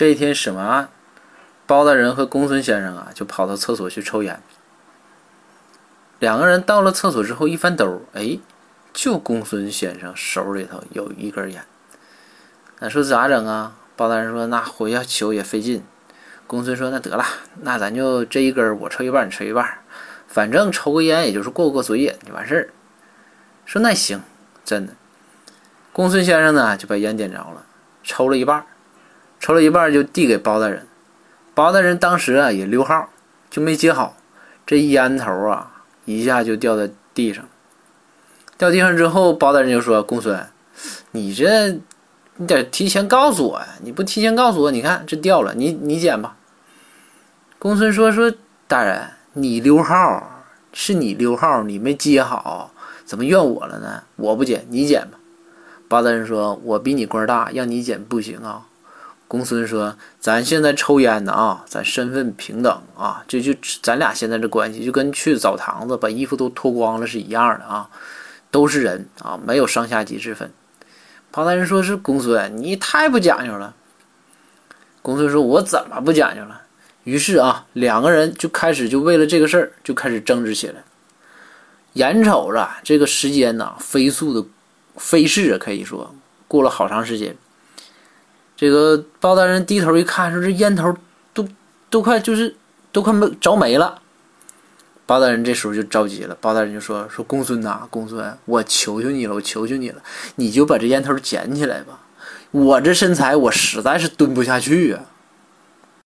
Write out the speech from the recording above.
这一天审完案？包大人和公孙先生啊，就跑到厕所去抽烟。两个人到了厕所之后，一翻兜，哎，就公孙先生手里头有一根烟。那说咋整啊？包大人说：“那回家求也费劲。”公孙说：“那得了，那咱就这一根，我抽一半，你抽一半，反正抽个烟也就是过过嘴瘾就完事儿。”说那行，真的。公孙先生呢就把烟点着了，抽了一半，抽了一半就递给包大人。包大人当时啊也溜号，就没接好，这烟头啊。一下就掉在地上，掉地上之后，包大人就说：“公孙，你这你得提前告诉我呀！你不提前告诉我，你看这掉了，你你捡吧。”公孙说：“说大人，你溜号是你溜号，你没接好，怎么怨我了呢？我不捡，你捡吧。”包大人说：“我比你官大，让你捡不行啊。”公孙说：“咱现在抽烟呢啊，咱身份平等啊，这就咱俩现在这关系，就跟去澡堂子把衣服都脱光了是一样的啊，都是人啊，没有上下级之分。”包大人说：“是公孙，你太不讲究了。”公孙说：“我怎么不讲究了？”于是啊，两个人就开始就为了这个事儿就开始争执起来。眼瞅着这个时间呐，飞速的飞逝啊，可以说过了好长时间。这个包大人低头一看，说：“这烟头都都快就是都快没着没了。”包大人这时候就着急了。包大人就说：“说公孙呐，公孙，我求求你了，我求求你了，你就把这烟头捡起来吧。我这身材，我实在是蹲不下去啊。”